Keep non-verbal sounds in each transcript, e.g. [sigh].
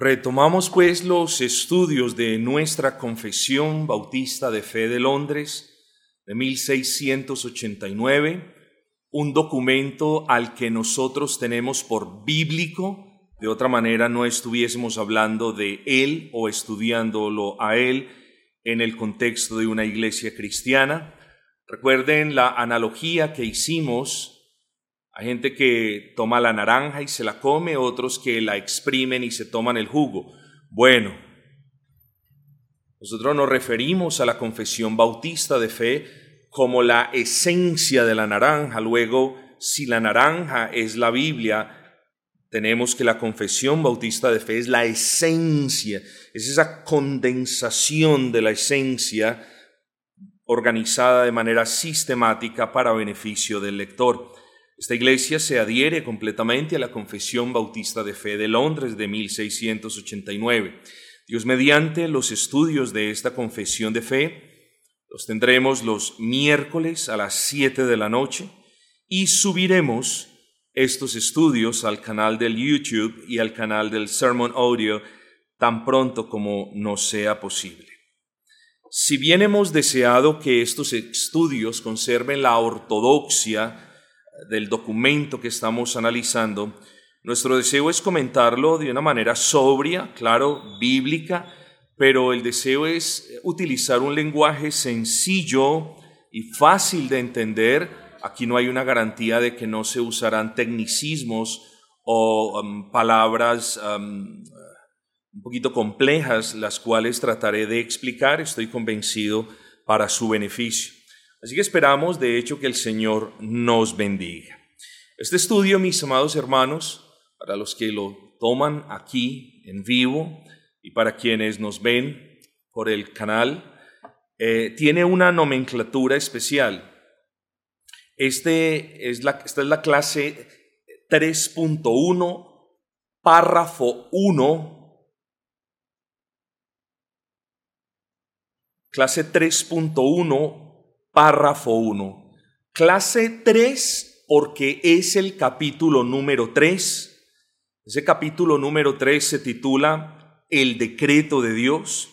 Retomamos pues los estudios de nuestra Confesión Bautista de Fe de Londres de 1689, un documento al que nosotros tenemos por bíblico, de otra manera no estuviésemos hablando de él o estudiándolo a él en el contexto de una iglesia cristiana. Recuerden la analogía que hicimos hay gente que toma la naranja y se la come, otros que la exprimen y se toman el jugo. Bueno, nosotros nos referimos a la confesión bautista de fe como la esencia de la naranja. Luego, si la naranja es la Biblia, tenemos que la confesión bautista de fe es la esencia, es esa condensación de la esencia organizada de manera sistemática para beneficio del lector. Esta iglesia se adhiere completamente a la Confesión Bautista de Fe de Londres de 1689. Dios mediante los estudios de esta confesión de fe, los tendremos los miércoles a las 7 de la noche y subiremos estos estudios al canal del YouTube y al canal del Sermon Audio tan pronto como nos sea posible. Si bien hemos deseado que estos estudios conserven la ortodoxia del documento que estamos analizando, nuestro deseo es comentarlo de una manera sobria, claro, bíblica, pero el deseo es utilizar un lenguaje sencillo y fácil de entender. Aquí no hay una garantía de que no se usarán tecnicismos o um, palabras um, un poquito complejas, las cuales trataré de explicar, estoy convencido, para su beneficio. Así que esperamos, de hecho, que el Señor nos bendiga. Este estudio, mis amados hermanos, para los que lo toman aquí en vivo y para quienes nos ven por el canal, eh, tiene una nomenclatura especial. Este es la, esta es la clase 3.1, párrafo 1, clase 3.1, párrafo 1. Clase 3 porque es el capítulo número 3. Ese capítulo número 3 se titula El decreto de Dios.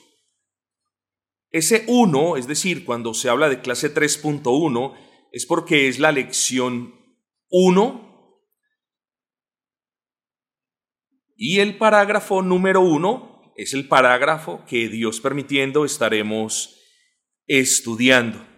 Ese 1, es decir, cuando se habla de clase 3.1, es porque es la lección 1 y el parágrafo número 1 es el parágrafo que Dios permitiendo estaremos estudiando.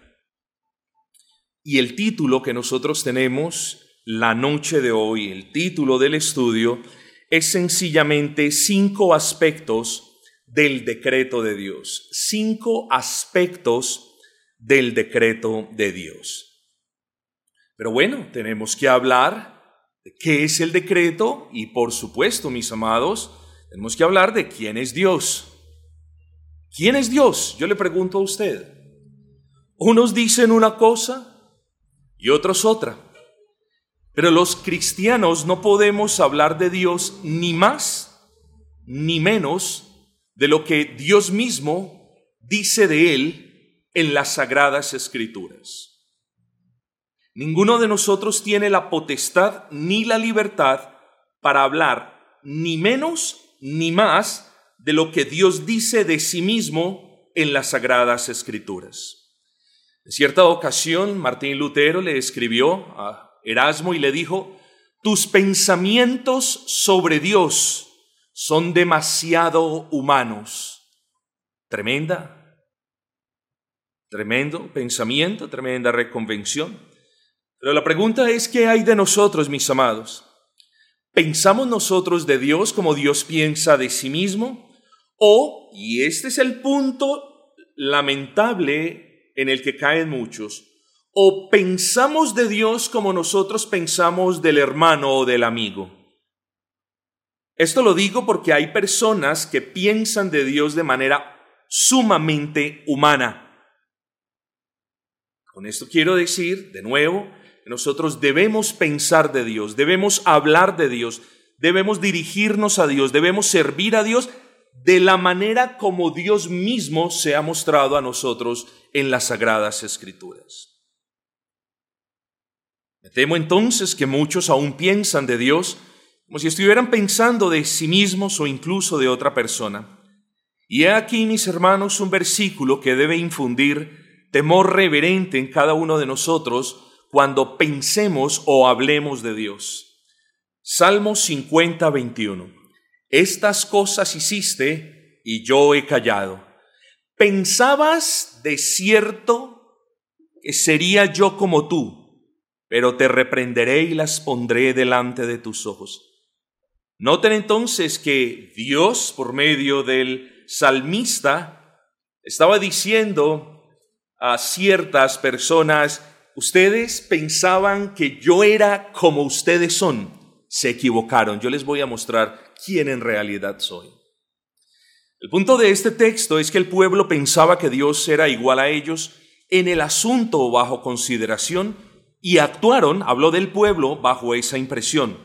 Y el título que nosotros tenemos la noche de hoy, el título del estudio, es sencillamente cinco aspectos del decreto de Dios. Cinco aspectos del decreto de Dios. Pero bueno, tenemos que hablar de qué es el decreto y por supuesto, mis amados, tenemos que hablar de quién es Dios. ¿Quién es Dios? Yo le pregunto a usted. Unos dicen una cosa, y otros otra. Pero los cristianos no podemos hablar de Dios ni más ni menos de lo que Dios mismo dice de Él en las sagradas escrituras. Ninguno de nosotros tiene la potestad ni la libertad para hablar ni menos ni más de lo que Dios dice de sí mismo en las sagradas escrituras. En cierta ocasión, Martín Lutero le escribió a Erasmo y le dijo, tus pensamientos sobre Dios son demasiado humanos. Tremenda, tremendo pensamiento, tremenda reconvención. Pero la pregunta es, ¿qué hay de nosotros, mis amados? ¿Pensamos nosotros de Dios como Dios piensa de sí mismo? O, y este es el punto lamentable en el que caen muchos, o pensamos de Dios como nosotros pensamos del hermano o del amigo. Esto lo digo porque hay personas que piensan de Dios de manera sumamente humana. Con esto quiero decir, de nuevo, nosotros debemos pensar de Dios, debemos hablar de Dios, debemos dirigirnos a Dios, debemos servir a Dios de la manera como Dios mismo se ha mostrado a nosotros en las sagradas escrituras. Me temo entonces que muchos aún piensan de Dios como si estuvieran pensando de sí mismos o incluso de otra persona. Y he aquí, mis hermanos, un versículo que debe infundir temor reverente en cada uno de nosotros cuando pensemos o hablemos de Dios. Salmo 50, 21. Estas cosas hiciste y yo he callado. ¿Pensabas de cierto que sería yo como tú, pero te reprenderé y las pondré delante de tus ojos? Noten entonces que Dios, por medio del salmista, estaba diciendo a ciertas personas, ustedes pensaban que yo era como ustedes son, se equivocaron, yo les voy a mostrar quién en realidad soy. El punto de este texto es que el pueblo pensaba que Dios era igual a ellos en el asunto bajo consideración y actuaron, habló del pueblo, bajo esa impresión.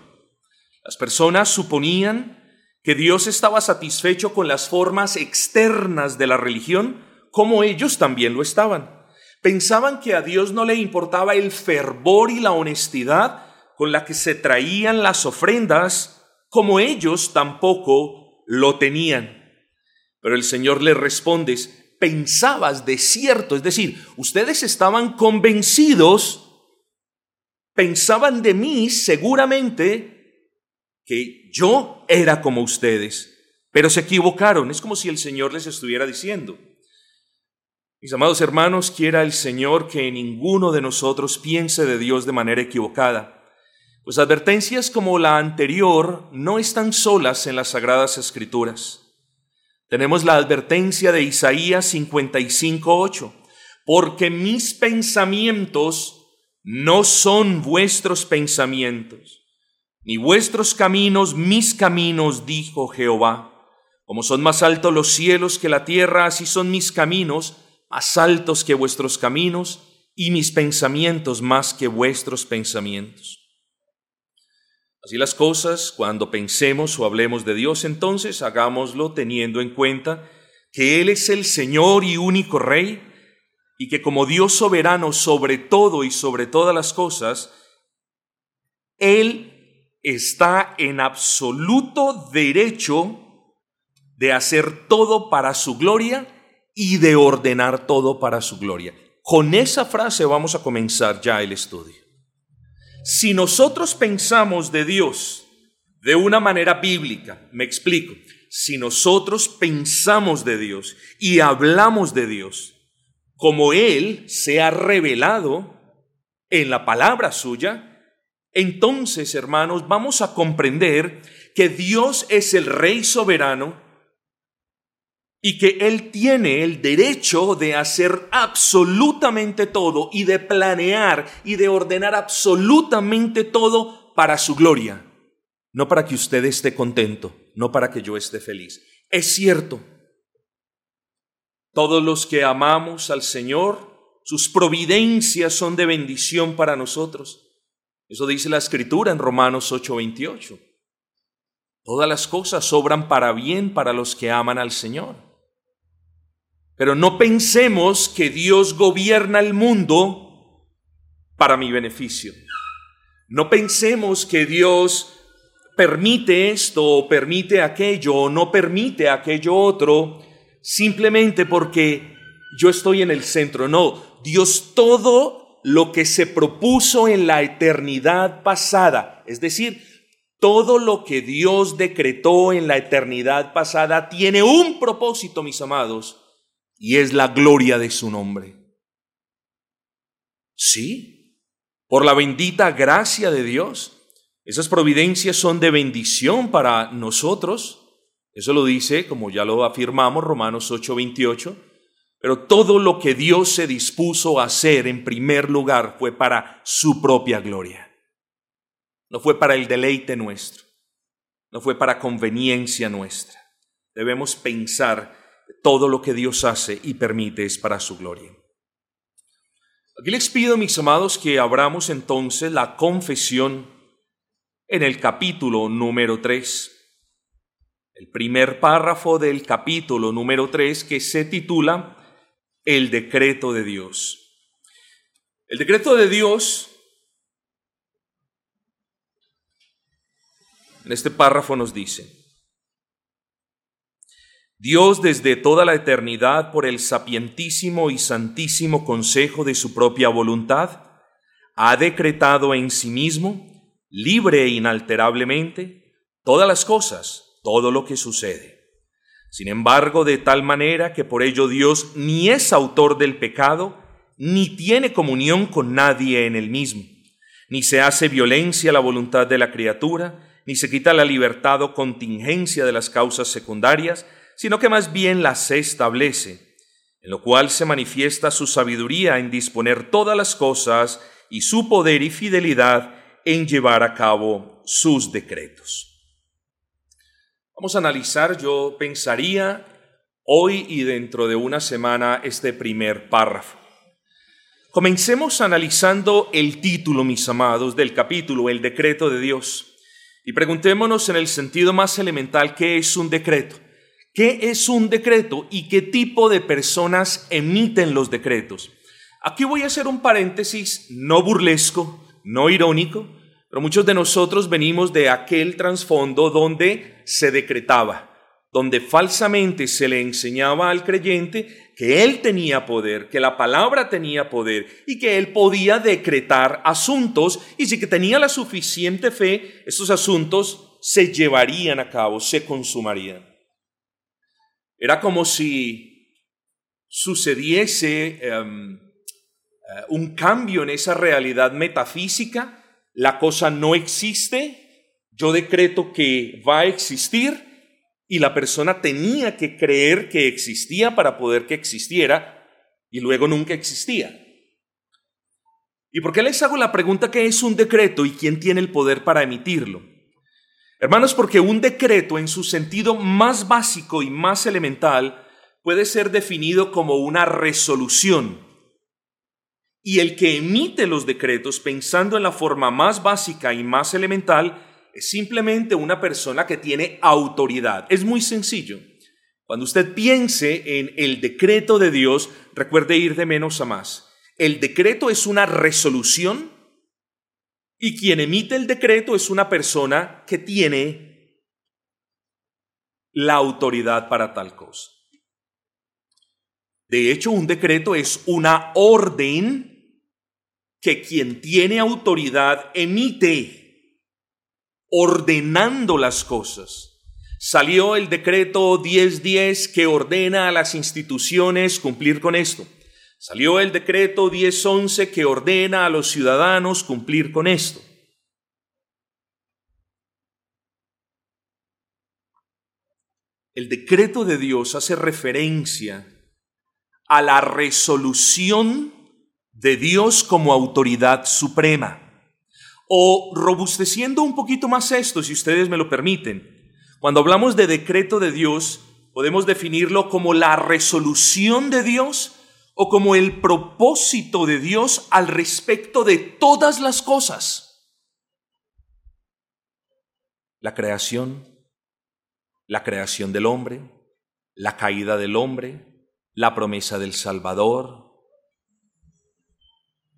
Las personas suponían que Dios estaba satisfecho con las formas externas de la religión, como ellos también lo estaban. Pensaban que a Dios no le importaba el fervor y la honestidad con la que se traían las ofrendas, como ellos tampoco lo tenían. Pero el Señor le responde, pensabas de cierto, es decir, ustedes estaban convencidos, pensaban de mí seguramente que yo era como ustedes, pero se equivocaron. Es como si el Señor les estuviera diciendo. Mis amados hermanos, quiera el Señor que ninguno de nosotros piense de Dios de manera equivocada. Pues advertencias como la anterior no están solas en las Sagradas Escrituras. Tenemos la advertencia de Isaías 55.8, porque mis pensamientos no son vuestros pensamientos ni vuestros caminos mis caminos, dijo Jehová. Como son más altos los cielos que la tierra, así son mis caminos, más altos que vuestros caminos, y mis pensamientos más que vuestros pensamientos. Así las cosas, cuando pensemos o hablemos de Dios, entonces hagámoslo teniendo en cuenta que Él es el Señor y único Rey, y que como Dios soberano sobre todo y sobre todas las cosas, Él está en absoluto derecho de hacer todo para su gloria y de ordenar todo para su gloria. Con esa frase vamos a comenzar ya el estudio. Si nosotros pensamos de Dios de una manera bíblica, me explico, si nosotros pensamos de Dios y hablamos de Dios como Él se ha revelado en la palabra suya, entonces, hermanos, vamos a comprender que Dios es el Rey soberano y que Él tiene el derecho de hacer absolutamente todo y de planear y de ordenar absolutamente todo para su gloria. No para que usted esté contento, no para que yo esté feliz. Es cierto, todos los que amamos al Señor, sus providencias son de bendición para nosotros. Eso dice la escritura en Romanos 8:28. Todas las cosas obran para bien para los que aman al Señor. Pero no pensemos que Dios gobierna el mundo para mi beneficio. No pensemos que Dios permite esto o permite aquello o no permite aquello otro simplemente porque yo estoy en el centro. No, Dios todo lo que se propuso en la eternidad pasada, es decir, todo lo que Dios decretó en la eternidad pasada tiene un propósito, mis amados, y es la gloria de su nombre. Sí, por la bendita gracia de Dios. Esas providencias son de bendición para nosotros. Eso lo dice, como ya lo afirmamos, Romanos 8:28 pero todo lo que Dios se dispuso a hacer en primer lugar fue para su propia gloria. No fue para el deleite nuestro. No fue para conveniencia nuestra. Debemos pensar todo lo que Dios hace y permite es para su gloria. Aquí les pido, mis amados, que abramos entonces la confesión en el capítulo número 3. El primer párrafo del capítulo número 3 que se titula el decreto de Dios. El decreto de Dios En este párrafo nos dice, Dios desde toda la eternidad, por el sapientísimo y santísimo consejo de su propia voluntad, ha decretado en sí mismo, libre e inalterablemente, todas las cosas, todo lo que sucede. Sin embargo, de tal manera que por ello Dios ni es autor del pecado, ni tiene comunión con nadie en el mismo, ni se hace violencia a la voluntad de la criatura, ni se quita la libertad o contingencia de las causas secundarias, sino que más bien las establece, en lo cual se manifiesta su sabiduría en disponer todas las cosas y su poder y fidelidad en llevar a cabo sus decretos. Vamos a analizar, yo pensaría, hoy y dentro de una semana este primer párrafo. Comencemos analizando el título, mis amados, del capítulo, el decreto de Dios. Y preguntémonos en el sentido más elemental, ¿qué es un decreto? ¿Qué es un decreto y qué tipo de personas emiten los decretos? Aquí voy a hacer un paréntesis no burlesco, no irónico, pero muchos de nosotros venimos de aquel trasfondo donde se decretaba, donde falsamente se le enseñaba al creyente que él tenía poder, que la palabra tenía poder y que él podía decretar asuntos y si que tenía la suficiente fe, esos asuntos se llevarían a cabo, se consumarían. Era como si sucediese em, eh, un cambio en esa realidad metafísica, la cosa no existe, yo decreto que va a existir y la persona tenía que creer que existía para poder que existiera y luego nunca existía. ¿Y por qué les hago la pregunta qué es un decreto y quién tiene el poder para emitirlo? Hermanos, porque un decreto en su sentido más básico y más elemental puede ser definido como una resolución. Y el que emite los decretos pensando en la forma más básica y más elemental es simplemente una persona que tiene autoridad. Es muy sencillo. Cuando usted piense en el decreto de Dios, recuerde ir de menos a más. El decreto es una resolución y quien emite el decreto es una persona que tiene la autoridad para tal cosa. De hecho, un decreto es una orden que quien tiene autoridad emite, ordenando las cosas. Salió el decreto 1010 que ordena a las instituciones cumplir con esto. Salió el decreto 1011 que ordena a los ciudadanos cumplir con esto. El decreto de Dios hace referencia a la resolución de Dios como autoridad suprema. O robusteciendo un poquito más esto, si ustedes me lo permiten, cuando hablamos de decreto de Dios, podemos definirlo como la resolución de Dios o como el propósito de Dios al respecto de todas las cosas. La creación, la creación del hombre, la caída del hombre, la promesa del Salvador,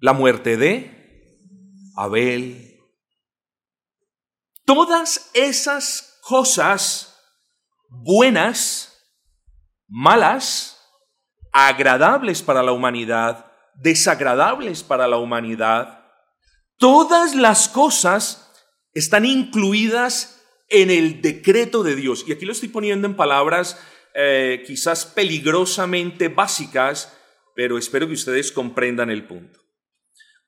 la muerte de Abel. Todas esas cosas buenas, malas, agradables para la humanidad, desagradables para la humanidad. Todas las cosas están incluidas en el decreto de Dios. Y aquí lo estoy poniendo en palabras eh, quizás peligrosamente básicas, pero espero que ustedes comprendan el punto.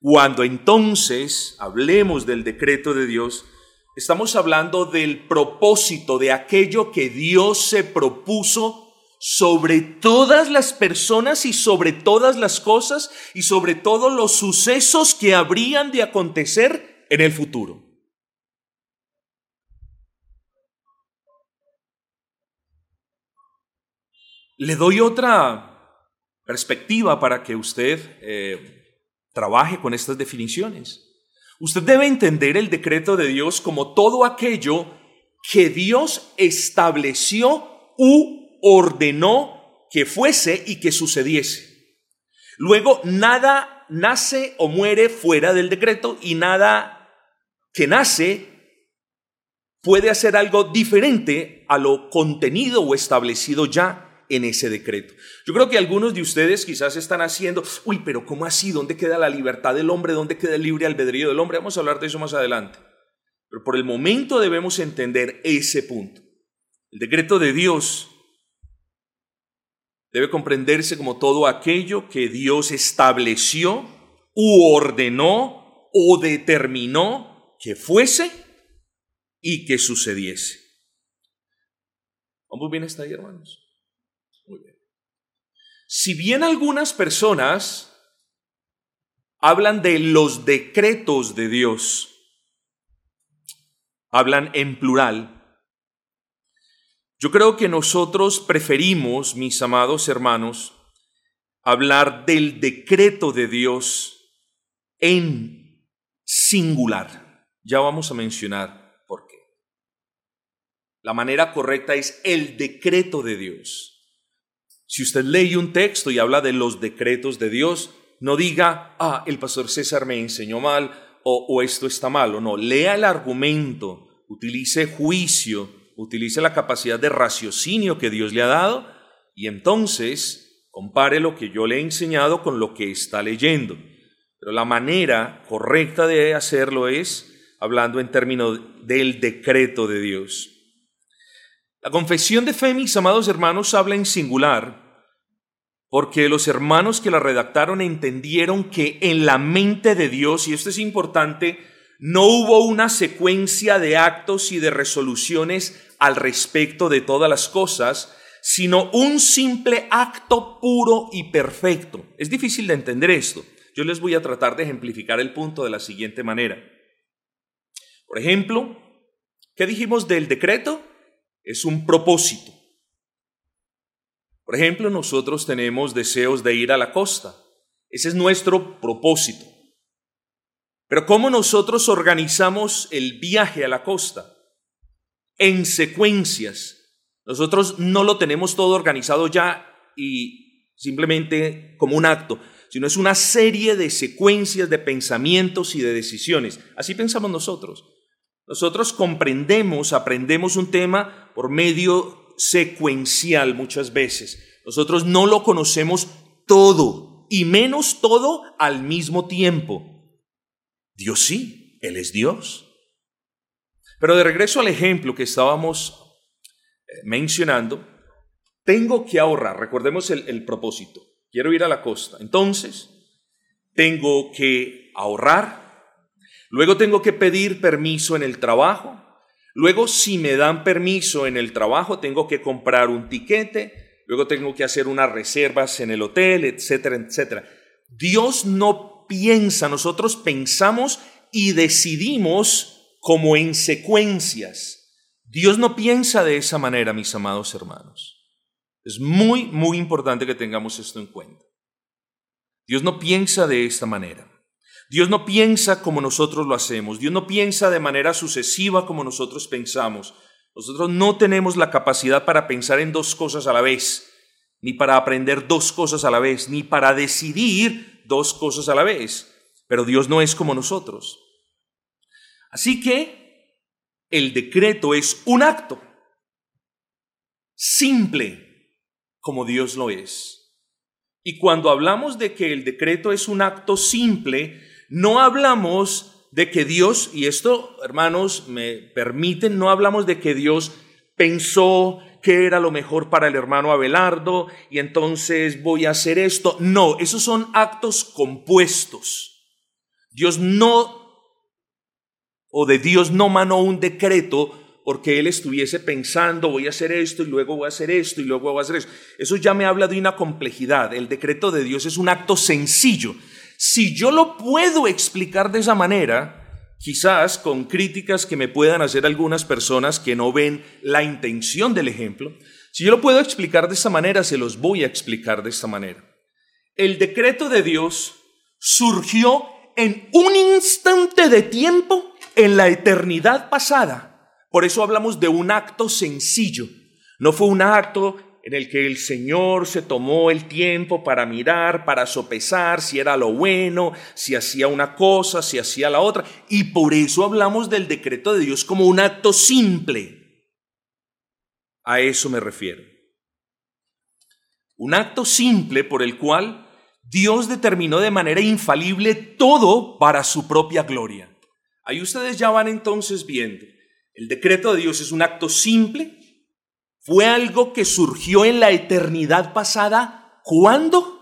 Cuando entonces hablemos del decreto de Dios, estamos hablando del propósito de aquello que Dios se propuso sobre todas las personas y sobre todas las cosas y sobre todos los sucesos que habrían de acontecer en el futuro. Le doy otra perspectiva para que usted eh, trabaje con estas definiciones. Usted debe entender el decreto de Dios como todo aquello que Dios estableció u ordenó que fuese y que sucediese. Luego, nada nace o muere fuera del decreto y nada que nace puede hacer algo diferente a lo contenido o establecido ya en ese decreto. Yo creo que algunos de ustedes quizás están haciendo, uy, pero ¿cómo así? ¿Dónde queda la libertad del hombre? ¿Dónde queda el libre albedrío del hombre? Vamos a hablar de eso más adelante. Pero por el momento debemos entender ese punto. El decreto de Dios debe comprenderse como todo aquello que Dios estableció u ordenó o determinó que fuese y que sucediese. ¿Vamos bien hasta ahí, hermanos? Muy bien. Si bien algunas personas hablan de los decretos de Dios, hablan en plural, yo creo que nosotros preferimos, mis amados hermanos, hablar del decreto de Dios en singular. Ya vamos a mencionar por qué. La manera correcta es el decreto de Dios. Si usted lee un texto y habla de los decretos de Dios, no diga, ah, el pastor César me enseñó mal o, o esto está mal, o no. Lea el argumento, utilice juicio, utilice la capacidad de raciocinio que Dios le ha dado y entonces compare lo que yo le he enseñado con lo que está leyendo. Pero la manera correcta de hacerlo es hablando en términos del decreto de Dios. La confesión de fe, mis amados hermanos, habla en singular porque los hermanos que la redactaron entendieron que en la mente de Dios, y esto es importante, no hubo una secuencia de actos y de resoluciones al respecto de todas las cosas, sino un simple acto puro y perfecto. Es difícil de entender esto. Yo les voy a tratar de ejemplificar el punto de la siguiente manera. Por ejemplo, ¿qué dijimos del decreto? Es un propósito. Por ejemplo, nosotros tenemos deseos de ir a la costa. Ese es nuestro propósito. Pero ¿cómo nosotros organizamos el viaje a la costa? En secuencias. Nosotros no lo tenemos todo organizado ya y simplemente como un acto, sino es una serie de secuencias de pensamientos y de decisiones. Así pensamos nosotros. Nosotros comprendemos, aprendemos un tema por medio secuencial muchas veces. Nosotros no lo conocemos todo y menos todo al mismo tiempo. Dios sí, Él es Dios. Pero de regreso al ejemplo que estábamos eh, mencionando, tengo que ahorrar, recordemos el, el propósito, quiero ir a la costa, entonces tengo que ahorrar, luego tengo que pedir permiso en el trabajo, luego si me dan permiso en el trabajo tengo que comprar un tiquete, luego tengo que hacer unas reservas en el hotel, etcétera, etcétera. Dios no piensa, nosotros pensamos y decidimos como en secuencias. Dios no piensa de esa manera, mis amados hermanos. Es muy, muy importante que tengamos esto en cuenta. Dios no piensa de esta manera. Dios no piensa como nosotros lo hacemos. Dios no piensa de manera sucesiva como nosotros pensamos. Nosotros no tenemos la capacidad para pensar en dos cosas a la vez, ni para aprender dos cosas a la vez, ni para decidir dos cosas a la vez. Pero Dios no es como nosotros. Así que el decreto es un acto simple como Dios lo es. Y cuando hablamos de que el decreto es un acto simple, no hablamos de que Dios, y esto hermanos me permiten, no hablamos de que Dios pensó que era lo mejor para el hermano Abelardo y entonces voy a hacer esto. No, esos son actos compuestos. Dios no o de Dios no manó un decreto porque Él estuviese pensando, voy a hacer esto y luego voy a hacer esto y luego voy a hacer eso. Eso ya me habla de una complejidad. El decreto de Dios es un acto sencillo. Si yo lo puedo explicar de esa manera, quizás con críticas que me puedan hacer algunas personas que no ven la intención del ejemplo, si yo lo puedo explicar de esa manera, se los voy a explicar de esta manera. El decreto de Dios surgió en un instante de tiempo en la eternidad pasada. Por eso hablamos de un acto sencillo. No fue un acto en el que el Señor se tomó el tiempo para mirar, para sopesar si era lo bueno, si hacía una cosa, si hacía la otra. Y por eso hablamos del decreto de Dios como un acto simple. A eso me refiero. Un acto simple por el cual Dios determinó de manera infalible todo para su propia gloria. Ahí ustedes ya van entonces viendo. El decreto de Dios es un acto simple, fue algo que surgió en la eternidad pasada. ¿Cuándo?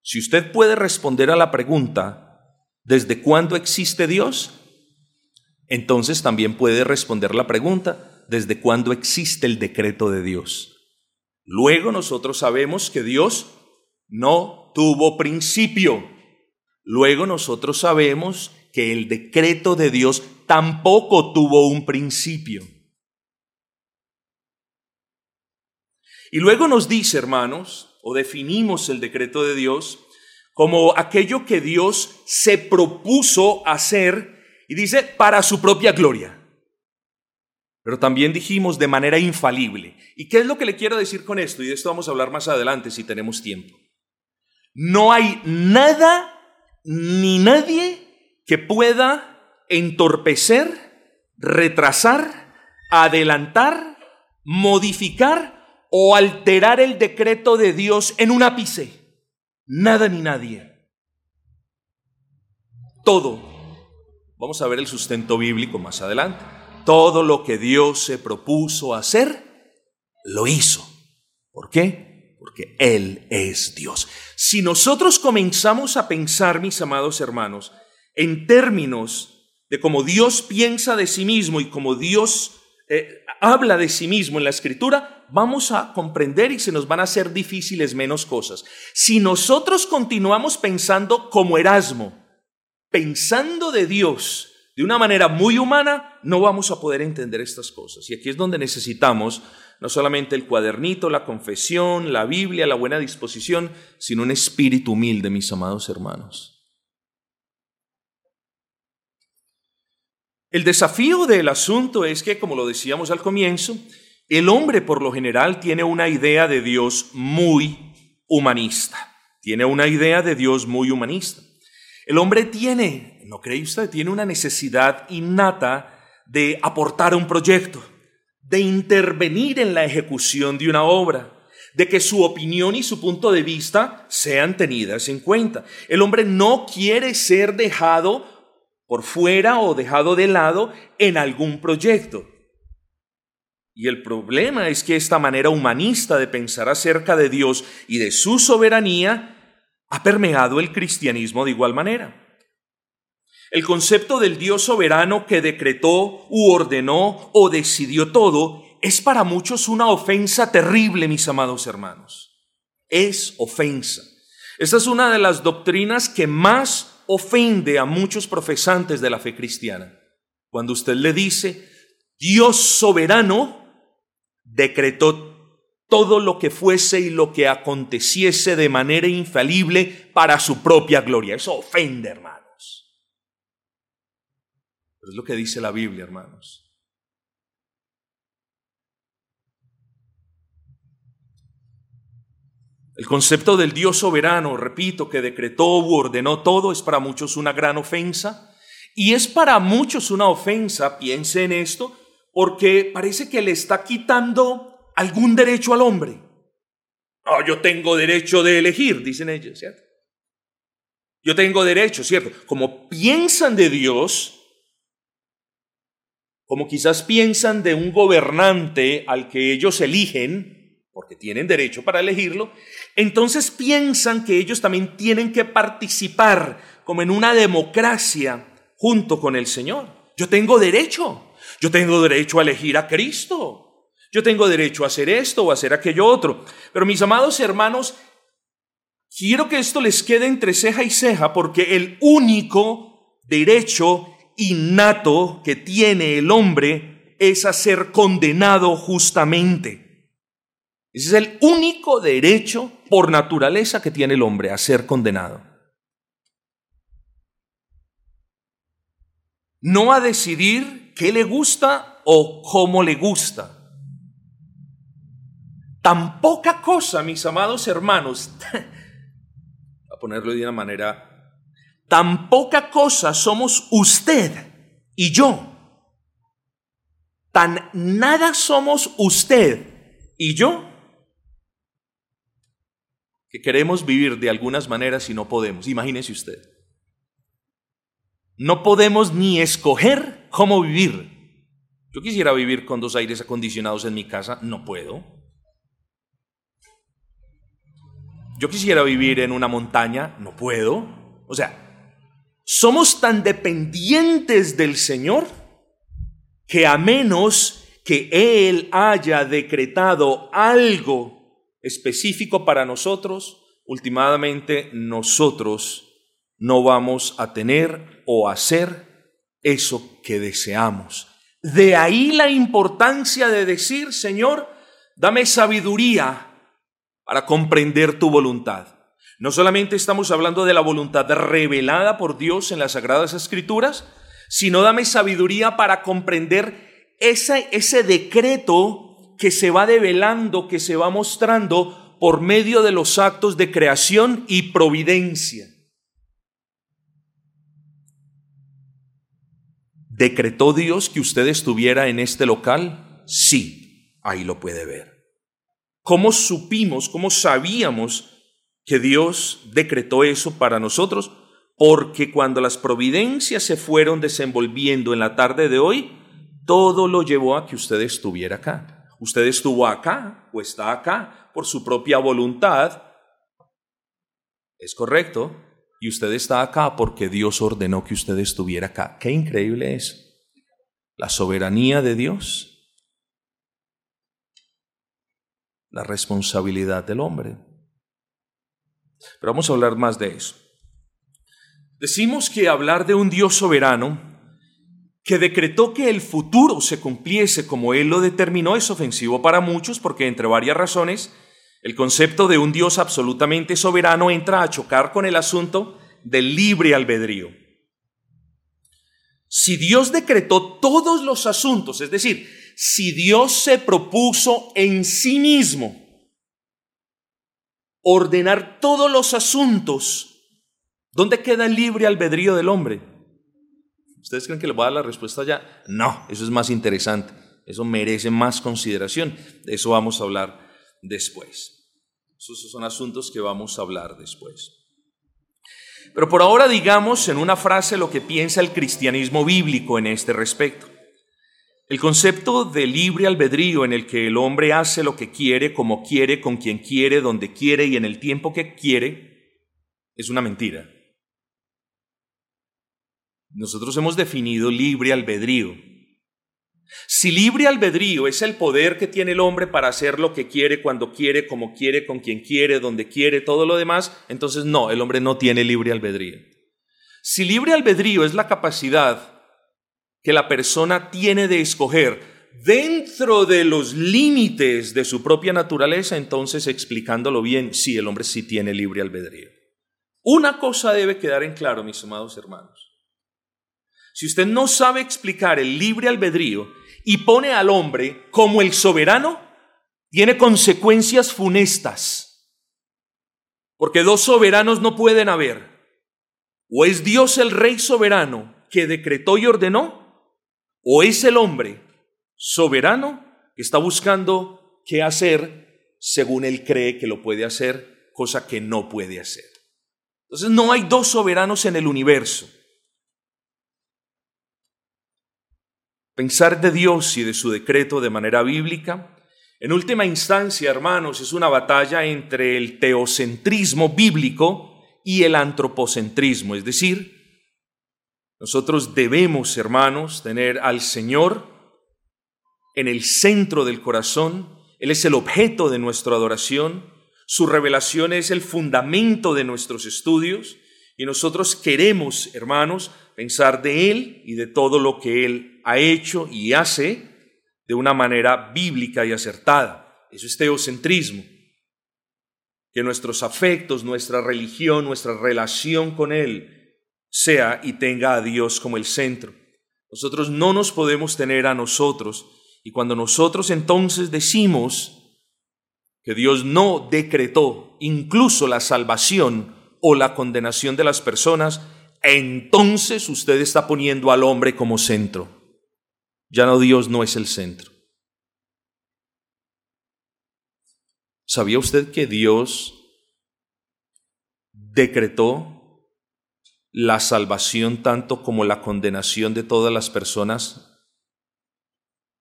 Si usted puede responder a la pregunta, ¿desde cuándo existe Dios? Entonces también puede responder la pregunta, ¿desde cuándo existe el decreto de Dios? Luego nosotros sabemos que Dios no tuvo principio. Luego nosotros sabemos que el decreto de Dios tampoco tuvo un principio. Y luego nos dice, hermanos, o definimos el decreto de Dios como aquello que Dios se propuso hacer y dice para su propia gloria. Pero también dijimos de manera infalible. ¿Y qué es lo que le quiero decir con esto? Y de esto vamos a hablar más adelante si tenemos tiempo. No hay nada ni nadie que pueda entorpecer, retrasar, adelantar, modificar o alterar el decreto de Dios en un ápice. Nada ni nadie. Todo. Vamos a ver el sustento bíblico más adelante. Todo lo que Dios se propuso hacer, lo hizo. ¿Por qué? Porque Él es Dios. Si nosotros comenzamos a pensar, mis amados hermanos, en términos de cómo Dios piensa de sí mismo y cómo Dios eh, habla de sí mismo en la escritura, vamos a comprender y se nos van a hacer difíciles menos cosas. Si nosotros continuamos pensando como Erasmo, pensando de Dios de una manera muy humana, no vamos a poder entender estas cosas. Y aquí es donde necesitamos no solamente el cuadernito, la confesión, la Biblia, la buena disposición, sino un espíritu humilde, mis amados hermanos. El desafío del asunto es que, como lo decíamos al comienzo, el hombre por lo general tiene una idea de Dios muy humanista. Tiene una idea de Dios muy humanista. El hombre tiene, ¿no cree usted? Tiene una necesidad innata de aportar un proyecto, de intervenir en la ejecución de una obra, de que su opinión y su punto de vista sean tenidas en cuenta. El hombre no quiere ser dejado por fuera o dejado de lado en algún proyecto. Y el problema es que esta manera humanista de pensar acerca de Dios y de su soberanía ha permeado el cristianismo de igual manera. El concepto del Dios soberano que decretó u ordenó o decidió todo es para muchos una ofensa terrible, mis amados hermanos. Es ofensa. Esta es una de las doctrinas que más ofende a muchos profesantes de la fe cristiana. Cuando usted le dice, Dios soberano decretó todo lo que fuese y lo que aconteciese de manera infalible para su propia gloria. Eso ofende, hermanos. Pero es lo que dice la Biblia, hermanos. El concepto del Dios soberano, repito, que decretó u ordenó todo, es para muchos una gran ofensa. Y es para muchos una ofensa, piense en esto, porque parece que le está quitando algún derecho al hombre. No, yo tengo derecho de elegir, dicen ellos, ¿cierto? Yo tengo derecho, ¿cierto? Como piensan de Dios, como quizás piensan de un gobernante al que ellos eligen, porque tienen derecho para elegirlo, entonces piensan que ellos también tienen que participar como en una democracia junto con el Señor. Yo tengo derecho, yo tengo derecho a elegir a Cristo, yo tengo derecho a hacer esto o a hacer aquello otro. Pero mis amados hermanos, quiero que esto les quede entre ceja y ceja porque el único derecho innato que tiene el hombre es a ser condenado justamente. Ese es el único derecho por naturaleza que tiene el hombre a ser condenado. No a decidir qué le gusta o cómo le gusta. Tan poca cosa, mis amados hermanos, [laughs] a ponerlo de una manera, tan poca cosa somos usted y yo. Tan nada somos usted y yo que queremos vivir de algunas maneras y no podemos. Imagínese usted. No podemos ni escoger cómo vivir. Yo quisiera vivir con dos aires acondicionados en mi casa, no puedo. Yo quisiera vivir en una montaña, no puedo. O sea, somos tan dependientes del Señor que a menos que Él haya decretado algo específico para nosotros, últimamente nosotros no vamos a tener o hacer eso que deseamos. De ahí la importancia de decir, Señor, dame sabiduría para comprender tu voluntad. No solamente estamos hablando de la voluntad revelada por Dios en las Sagradas Escrituras, sino dame sabiduría para comprender ese, ese decreto que se va develando, que se va mostrando por medio de los actos de creación y providencia. ¿Decretó Dios que usted estuviera en este local? Sí, ahí lo puede ver. ¿Cómo supimos, cómo sabíamos que Dios decretó eso para nosotros? Porque cuando las providencias se fueron desenvolviendo en la tarde de hoy, todo lo llevó a que usted estuviera acá. Usted estuvo acá o está acá por su propia voluntad. Es correcto. Y usted está acá porque Dios ordenó que usted estuviera acá. Qué increíble es. La soberanía de Dios. La responsabilidad del hombre. Pero vamos a hablar más de eso. Decimos que hablar de un Dios soberano que decretó que el futuro se cumpliese como él lo determinó es ofensivo para muchos porque entre varias razones el concepto de un Dios absolutamente soberano entra a chocar con el asunto del libre albedrío. Si Dios decretó todos los asuntos, es decir, si Dios se propuso en sí mismo ordenar todos los asuntos, ¿dónde queda el libre albedrío del hombre? ¿Ustedes creen que le voy a dar la respuesta ya? No, eso es más interesante. Eso merece más consideración. De eso vamos a hablar después. Esos son asuntos que vamos a hablar después. Pero por ahora digamos en una frase lo que piensa el cristianismo bíblico en este respecto. El concepto de libre albedrío en el que el hombre hace lo que quiere, como quiere, con quien quiere, donde quiere y en el tiempo que quiere, es una mentira. Nosotros hemos definido libre albedrío. Si libre albedrío es el poder que tiene el hombre para hacer lo que quiere, cuando quiere, como quiere, con quien quiere, donde quiere, todo lo demás, entonces no, el hombre no tiene libre albedrío. Si libre albedrío es la capacidad que la persona tiene de escoger dentro de los límites de su propia naturaleza, entonces explicándolo bien, sí, el hombre sí tiene libre albedrío. Una cosa debe quedar en claro, mis amados hermanos. Si usted no sabe explicar el libre albedrío y pone al hombre como el soberano, tiene consecuencias funestas. Porque dos soberanos no pueden haber. O es Dios el rey soberano que decretó y ordenó, o es el hombre soberano que está buscando qué hacer según él cree que lo puede hacer, cosa que no puede hacer. Entonces no hay dos soberanos en el universo. Pensar de Dios y de su decreto de manera bíblica, en última instancia, hermanos, es una batalla entre el teocentrismo bíblico y el antropocentrismo, es decir, nosotros debemos, hermanos, tener al Señor en el centro del corazón, Él es el objeto de nuestra adoración, su revelación es el fundamento de nuestros estudios, y nosotros queremos, hermanos, pensar de Él y de todo lo que Él ha hecho y hace de una manera bíblica y acertada. Eso es teocentrismo. Que nuestros afectos, nuestra religión, nuestra relación con Él sea y tenga a Dios como el centro. Nosotros no nos podemos tener a nosotros y cuando nosotros entonces decimos que Dios no decretó incluso la salvación o la condenación de las personas, entonces usted está poniendo al hombre como centro. Ya no Dios no es el centro. ¿Sabía usted que Dios decretó la salvación tanto como la condenación de todas las personas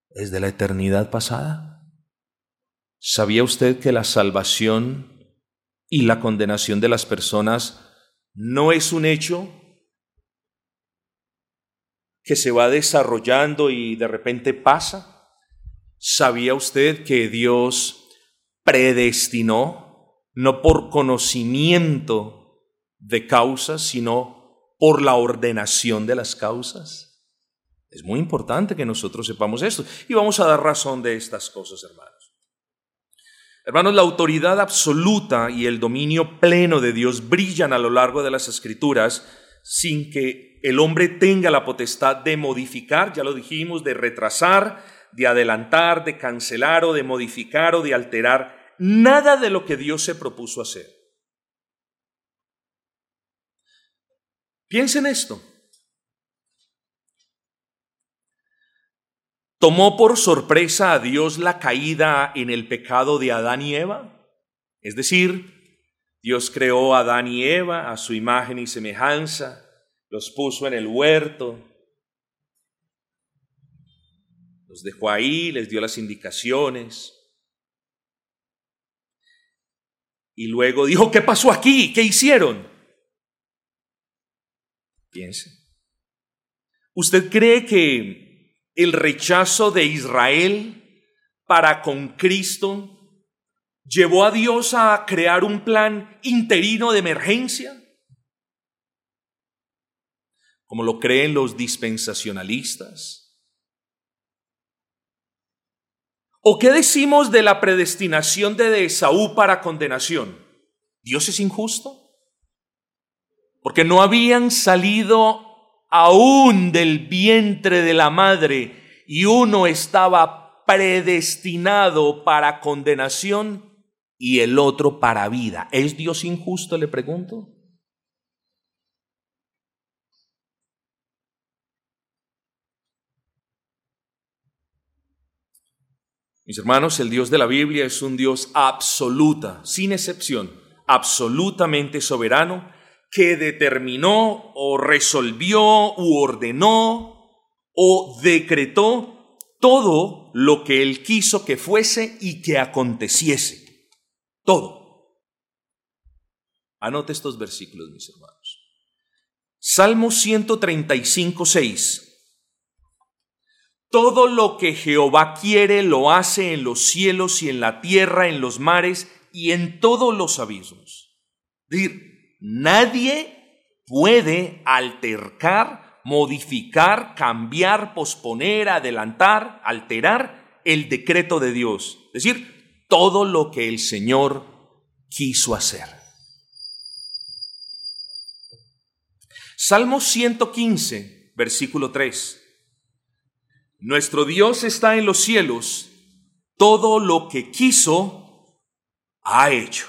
desde la eternidad pasada? ¿Sabía usted que la salvación y la condenación de las personas no es un hecho que se va desarrollando y de repente pasa? ¿Sabía usted que Dios predestinó, no por conocimiento de causas, sino por la ordenación de las causas? Es muy importante que nosotros sepamos esto y vamos a dar razón de estas cosas, hermanos. Hermanos, la autoridad absoluta y el dominio pleno de Dios brillan a lo largo de las escrituras sin que el hombre tenga la potestad de modificar, ya lo dijimos, de retrasar, de adelantar, de cancelar o de modificar o de alterar nada de lo que Dios se propuso hacer. Piensen esto. ¿Tomó por sorpresa a Dios la caída en el pecado de Adán y Eva? Es decir, Dios creó a Adán y Eva a su imagen y semejanza, los puso en el huerto, los dejó ahí, les dio las indicaciones. Y luego dijo, ¿qué pasó aquí? ¿Qué hicieron? Piense. ¿Usted cree que el rechazo de Israel para con Cristo llevó a Dios a crear un plan interino de emergencia, como lo creen los dispensacionalistas. ¿O qué decimos de la predestinación de Esaú para condenación? ¿Dios es injusto? Porque no habían salido aún del vientre de la madre y uno estaba predestinado para condenación y el otro para vida. ¿Es Dios injusto? Le pregunto. Mis hermanos, el Dios de la Biblia es un Dios absoluta, sin excepción, absolutamente soberano, que determinó o resolvió u ordenó o decretó todo lo que él quiso que fuese y que aconteciese. Todo. Anote estos versículos, mis hermanos. Salmo 135, 6. Todo lo que Jehová quiere lo hace en los cielos y en la tierra, en los mares y en todos los abismos. decir, Nadie puede altercar, modificar, cambiar, posponer, adelantar, alterar el decreto de Dios. Es decir, todo lo que el Señor quiso hacer. Salmo 115, versículo 3. Nuestro Dios está en los cielos, todo lo que quiso, ha hecho.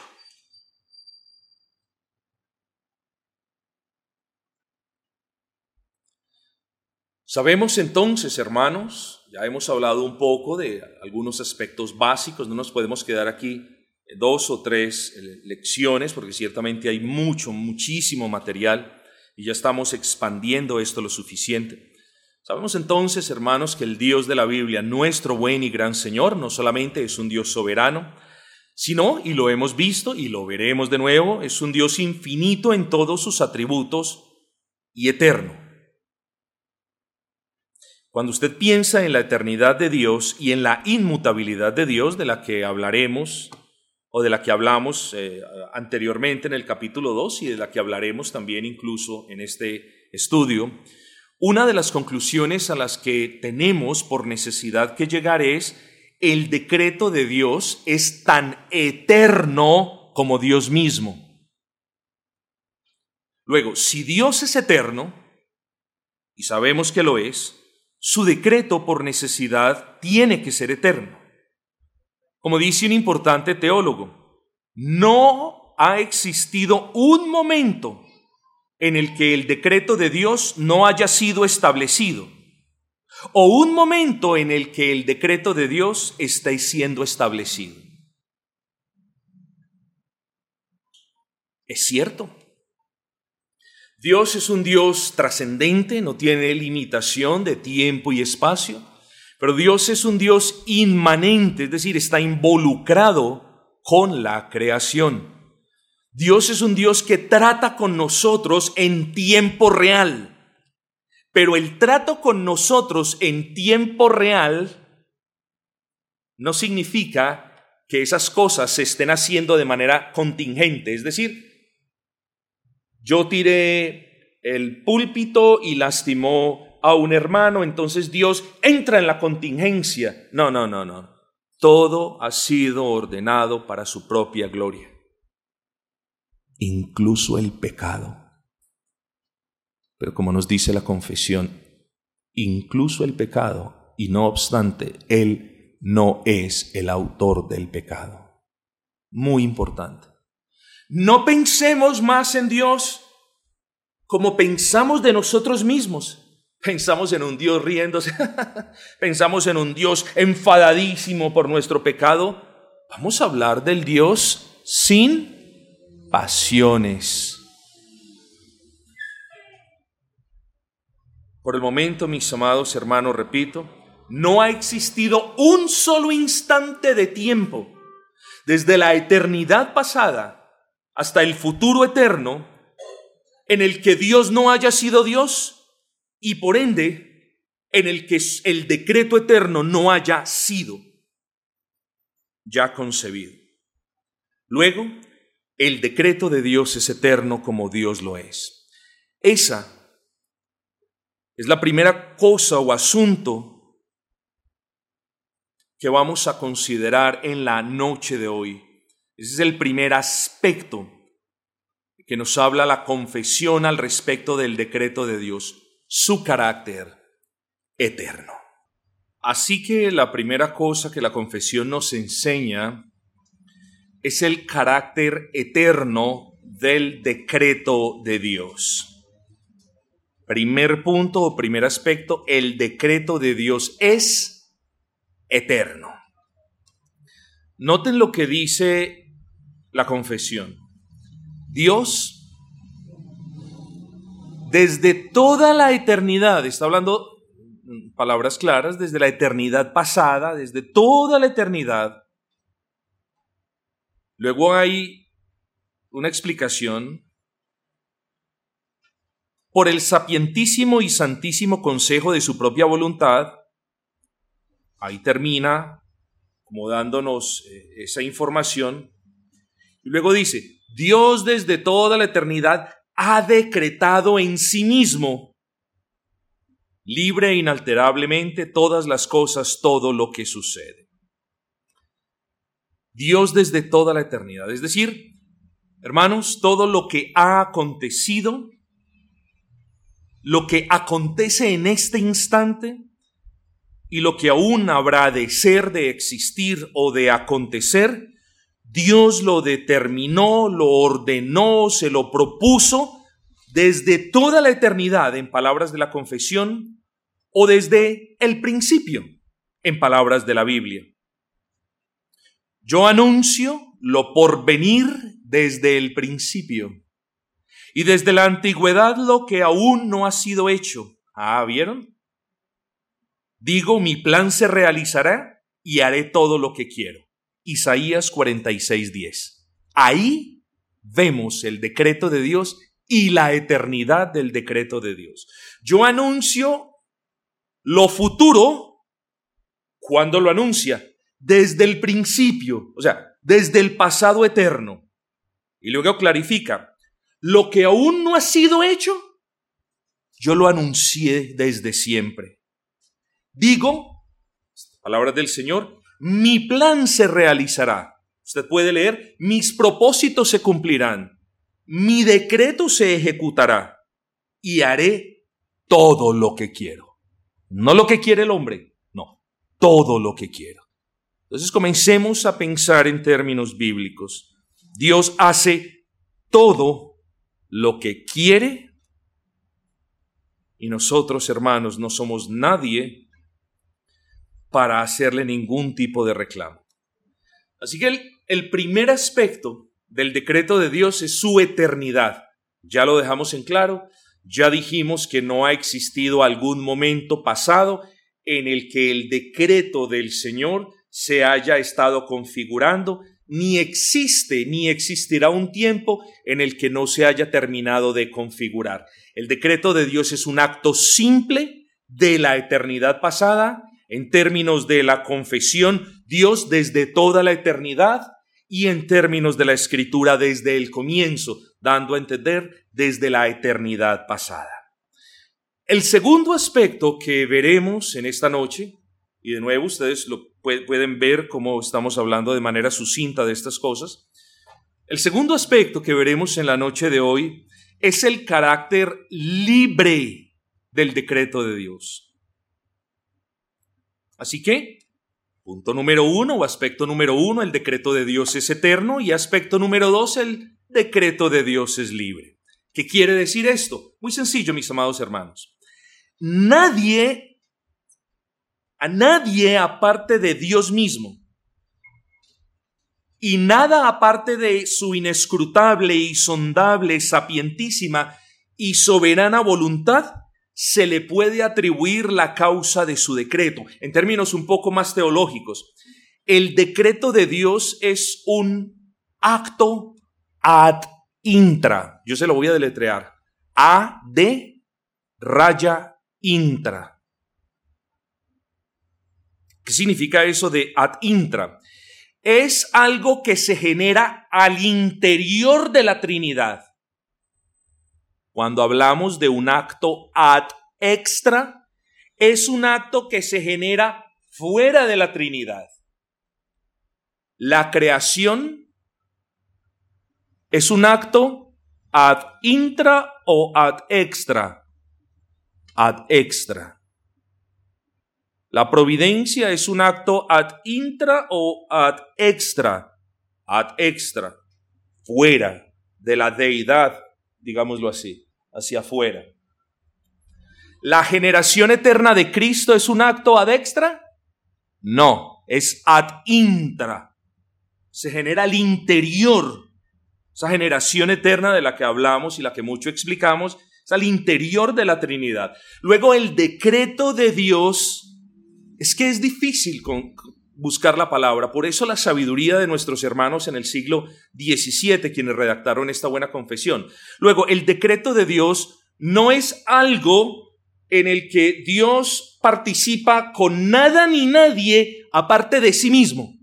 Sabemos entonces, hermanos, ya hemos hablado un poco de algunos aspectos básicos, no nos podemos quedar aquí dos o tres eh, lecciones, porque ciertamente hay mucho, muchísimo material y ya estamos expandiendo esto lo suficiente. Sabemos entonces, hermanos, que el Dios de la Biblia, nuestro buen y gran Señor, no solamente es un Dios soberano, sino, y lo hemos visto y lo veremos de nuevo, es un Dios infinito en todos sus atributos y eterno. Cuando usted piensa en la eternidad de Dios y en la inmutabilidad de Dios, de la que hablaremos o de la que hablamos eh, anteriormente en el capítulo 2 y de la que hablaremos también incluso en este estudio, una de las conclusiones a las que tenemos por necesidad que llegar es el decreto de Dios es tan eterno como Dios mismo. Luego, si Dios es eterno, y sabemos que lo es, su decreto por necesidad tiene que ser eterno. Como dice un importante teólogo, no ha existido un momento en el que el decreto de Dios no haya sido establecido, o un momento en el que el decreto de Dios esté siendo establecido. Es cierto. Dios es un Dios trascendente, no tiene limitación de tiempo y espacio, pero Dios es un Dios inmanente, es decir, está involucrado con la creación. Dios es un Dios que trata con nosotros en tiempo real. Pero el trato con nosotros en tiempo real no significa que esas cosas se estén haciendo de manera contingente. Es decir, yo tiré el púlpito y lastimó a un hermano, entonces Dios entra en la contingencia. No, no, no, no. Todo ha sido ordenado para su propia gloria incluso el pecado. Pero como nos dice la confesión, incluso el pecado, y no obstante, Él no es el autor del pecado. Muy importante. No pensemos más en Dios como pensamos de nosotros mismos. Pensamos en un Dios riéndose, [laughs] pensamos en un Dios enfadadísimo por nuestro pecado. Vamos a hablar del Dios sin pasiones. Por el momento, mis amados hermanos, repito, no ha existido un solo instante de tiempo, desde la eternidad pasada hasta el futuro eterno, en el que Dios no haya sido Dios y por ende en el que el decreto eterno no haya sido ya concebido. Luego, el decreto de Dios es eterno como Dios lo es. Esa es la primera cosa o asunto que vamos a considerar en la noche de hoy. Ese es el primer aspecto que nos habla la confesión al respecto del decreto de Dios, su carácter eterno. Así que la primera cosa que la confesión nos enseña es el carácter eterno del decreto de Dios. Primer punto o primer aspecto, el decreto de Dios es eterno. Noten lo que dice la confesión. Dios, desde toda la eternidad, está hablando palabras claras, desde la eternidad pasada, desde toda la eternidad, Luego hay una explicación por el sapientísimo y santísimo consejo de su propia voluntad. Ahí termina como dándonos eh, esa información. Y luego dice, Dios desde toda la eternidad ha decretado en sí mismo, libre e inalterablemente, todas las cosas, todo lo que sucede. Dios desde toda la eternidad. Es decir, hermanos, todo lo que ha acontecido, lo que acontece en este instante y lo que aún habrá de ser, de existir o de acontecer, Dios lo determinó, lo ordenó, se lo propuso desde toda la eternidad, en palabras de la confesión, o desde el principio, en palabras de la Biblia. Yo anuncio lo por venir desde el principio y desde la antigüedad lo que aún no ha sido hecho. Ah, ¿vieron? Digo, mi plan se realizará y haré todo lo que quiero. Isaías 46:10. Ahí vemos el decreto de Dios y la eternidad del decreto de Dios. Yo anuncio lo futuro cuando lo anuncia desde el principio, o sea, desde el pasado eterno. Y luego clarifica, lo que aún no ha sido hecho, yo lo anuncié desde siempre. Digo, palabras del Señor, mi plan se realizará. Usted puede leer, mis propósitos se cumplirán, mi decreto se ejecutará y haré todo lo que quiero. No lo que quiere el hombre, no, todo lo que quiero. Entonces comencemos a pensar en términos bíblicos. Dios hace todo lo que quiere y nosotros, hermanos, no somos nadie para hacerle ningún tipo de reclamo. Así que el, el primer aspecto del decreto de Dios es su eternidad. Ya lo dejamos en claro, ya dijimos que no ha existido algún momento pasado en el que el decreto del Señor se haya estado configurando, ni existe ni existirá un tiempo en el que no se haya terminado de configurar. El decreto de Dios es un acto simple de la eternidad pasada, en términos de la confesión, Dios desde toda la eternidad y en términos de la escritura desde el comienzo, dando a entender desde la eternidad pasada. El segundo aspecto que veremos en esta noche, y de nuevo ustedes lo pueden ver cómo estamos hablando de manera sucinta de estas cosas, el segundo aspecto que veremos en la noche de hoy es el carácter libre del decreto de Dios. Así que Punto número uno o aspecto número uno, el decreto de Dios es eterno y aspecto número dos, el decreto de Dios es libre. ¿Qué quiere decir esto? Muy sencillo, mis amados hermanos. Nadie, a nadie aparte de Dios mismo, y nada aparte de su inescrutable y sondable, sapientísima y soberana voluntad, se le puede atribuir la causa de su decreto. En términos un poco más teológicos, el decreto de Dios es un acto ad intra. Yo se lo voy a deletrear. A de raya intra. ¿Qué significa eso de ad intra? Es algo que se genera al interior de la Trinidad. Cuando hablamos de un acto ad extra, es un acto que se genera fuera de la Trinidad. La creación es un acto ad intra o ad extra. Ad extra. La providencia es un acto ad intra o ad extra. Ad extra. Fuera de la deidad digámoslo así, hacia afuera. ¿La generación eterna de Cristo es un acto ad extra? No, es ad intra. Se genera al interior. Esa generación eterna de la que hablamos y la que mucho explicamos es al interior de la Trinidad. Luego el decreto de Dios es que es difícil con, buscar la palabra. Por eso la sabiduría de nuestros hermanos en el siglo XVII, quienes redactaron esta buena confesión. Luego, el decreto de Dios no es algo en el que Dios participa con nada ni nadie aparte de sí mismo.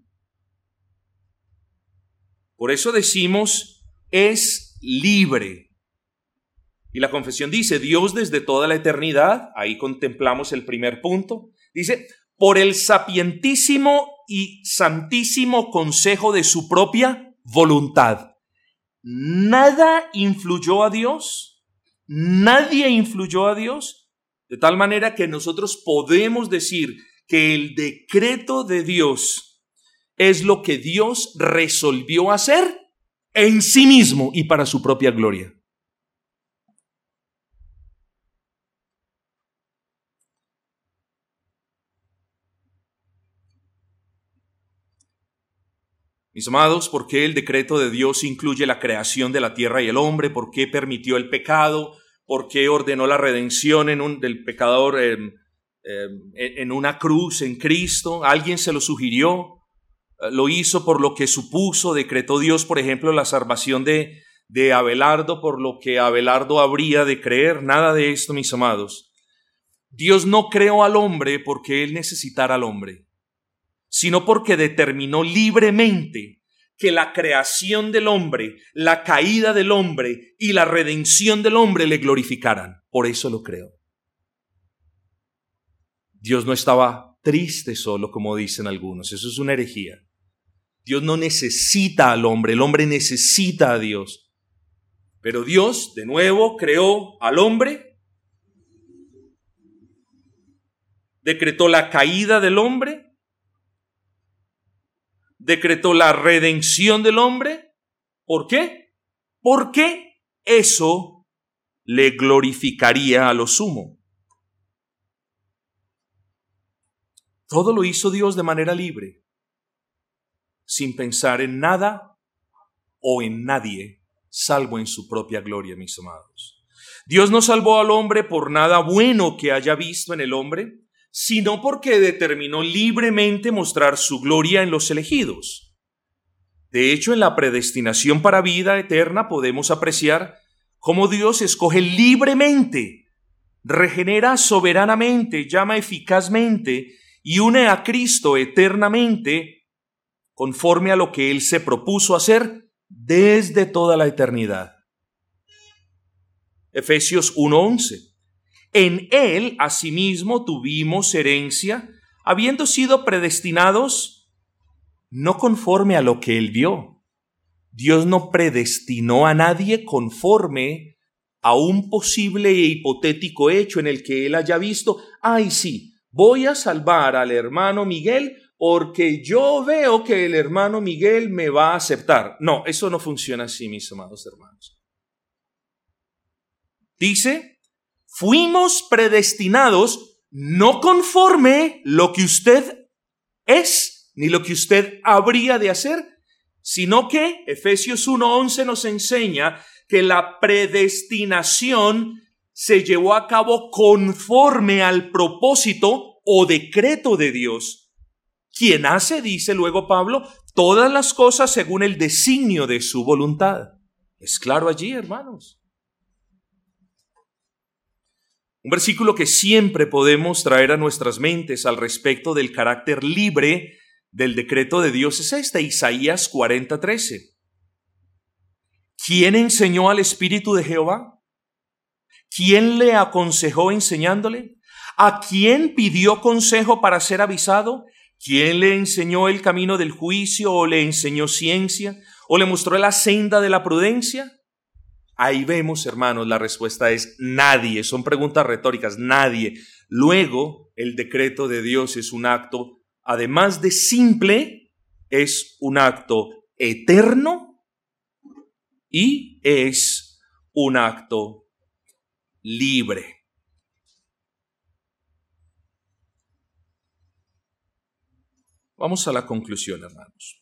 Por eso decimos, es libre. Y la confesión dice, Dios desde toda la eternidad, ahí contemplamos el primer punto, dice, por el sapientísimo y santísimo consejo de su propia voluntad. Nada influyó a Dios, nadie influyó a Dios, de tal manera que nosotros podemos decir que el decreto de Dios es lo que Dios resolvió hacer en sí mismo y para su propia gloria. Mis amados, ¿por qué el decreto de Dios incluye la creación de la tierra y el hombre? ¿Por qué permitió el pecado? ¿Por qué ordenó la redención en un, del pecador en, en una cruz en Cristo? ¿Alguien se lo sugirió? ¿Lo hizo por lo que supuso? ¿Decretó Dios, por ejemplo, la salvación de, de Abelardo por lo que Abelardo habría de creer? Nada de esto, mis amados. Dios no creó al hombre porque él necesitara al hombre sino porque determinó libremente que la creación del hombre, la caída del hombre y la redención del hombre le glorificaran. Por eso lo creo. Dios no estaba triste solo, como dicen algunos. Eso es una herejía. Dios no necesita al hombre, el hombre necesita a Dios. Pero Dios, de nuevo, creó al hombre, decretó la caída del hombre decretó la redención del hombre. ¿Por qué? Porque eso le glorificaría a lo sumo. Todo lo hizo Dios de manera libre, sin pensar en nada o en nadie, salvo en su propia gloria, mis amados. Dios no salvó al hombre por nada bueno que haya visto en el hombre, sino porque determinó libremente mostrar su gloria en los elegidos. De hecho, en la predestinación para vida eterna podemos apreciar cómo Dios escoge libremente, regenera soberanamente, llama eficazmente y une a Cristo eternamente conforme a lo que Él se propuso hacer desde toda la eternidad. Efesios 1:11. En Él asimismo tuvimos herencia, habiendo sido predestinados no conforme a lo que Él vio. Dios no predestinó a nadie conforme a un posible e hipotético hecho en el que Él haya visto, ay sí, voy a salvar al hermano Miguel porque yo veo que el hermano Miguel me va a aceptar. No, eso no funciona así, mis amados hermanos. Dice, fuimos predestinados no conforme lo que usted es, ni lo que usted habría de hacer, sino que Efesios 1.11 nos enseña que la predestinación se llevó a cabo conforme al propósito o decreto de Dios. Quien hace, dice luego Pablo, todas las cosas según el designio de su voluntad. Es claro allí, hermanos. Un versículo que siempre podemos traer a nuestras mentes al respecto del carácter libre del decreto de Dios es este, Isaías 40:13. ¿Quién enseñó al Espíritu de Jehová? ¿Quién le aconsejó enseñándole? ¿A quién pidió consejo para ser avisado? ¿Quién le enseñó el camino del juicio o le enseñó ciencia o le mostró la senda de la prudencia? Ahí vemos, hermanos, la respuesta es nadie. Son preguntas retóricas, nadie. Luego, el decreto de Dios es un acto, además de simple, es un acto eterno y es un acto libre. Vamos a la conclusión, hermanos.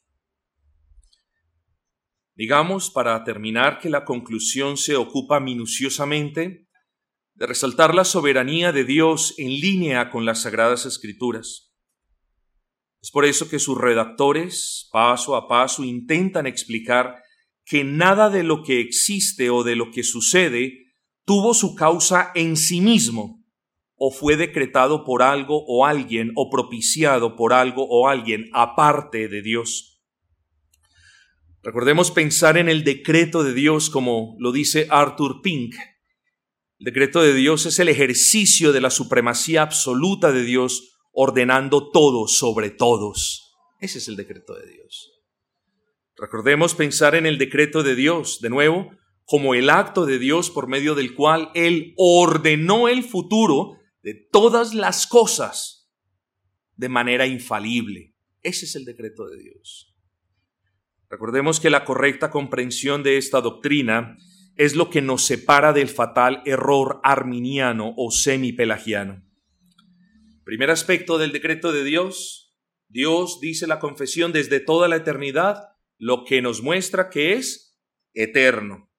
Digamos, para terminar, que la conclusión se ocupa minuciosamente de resaltar la soberanía de Dios en línea con las Sagradas Escrituras. Es por eso que sus redactores, paso a paso, intentan explicar que nada de lo que existe o de lo que sucede tuvo su causa en sí mismo, o fue decretado por algo o alguien, o propiciado por algo o alguien aparte de Dios. Recordemos pensar en el decreto de Dios como lo dice Arthur Pink. El decreto de Dios es el ejercicio de la supremacía absoluta de Dios ordenando todo sobre todos. Ese es el decreto de Dios. Recordemos pensar en el decreto de Dios, de nuevo, como el acto de Dios por medio del cual Él ordenó el futuro de todas las cosas de manera infalible. Ese es el decreto de Dios. Recordemos que la correcta comprensión de esta doctrina es lo que nos separa del fatal error arminiano o semipelagiano. Primer aspecto del decreto de Dios, Dios dice la confesión desde toda la eternidad, lo que nos muestra que es eterno.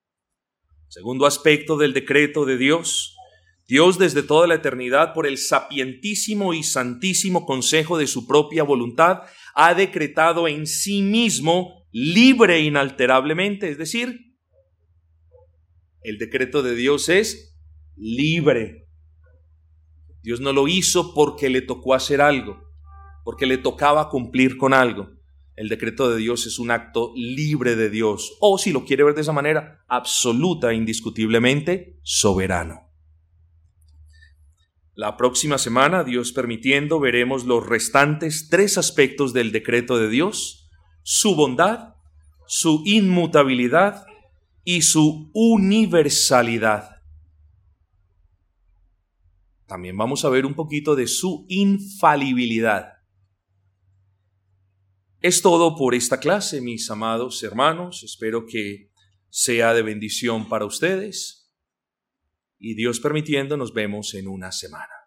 Segundo aspecto del decreto de Dios, Dios desde toda la eternidad, por el sapientísimo y santísimo consejo de su propia voluntad, ha decretado en sí mismo libre inalterablemente, es decir, el decreto de Dios es libre. Dios no lo hizo porque le tocó hacer algo, porque le tocaba cumplir con algo. El decreto de Dios es un acto libre de Dios, o si lo quiere ver de esa manera, absoluta, indiscutiblemente soberano. La próxima semana, Dios permitiendo, veremos los restantes tres aspectos del decreto de Dios, su bondad, su inmutabilidad y su universalidad. También vamos a ver un poquito de su infalibilidad. Es todo por esta clase, mis amados hermanos. Espero que sea de bendición para ustedes. Y Dios permitiendo, nos vemos en una semana.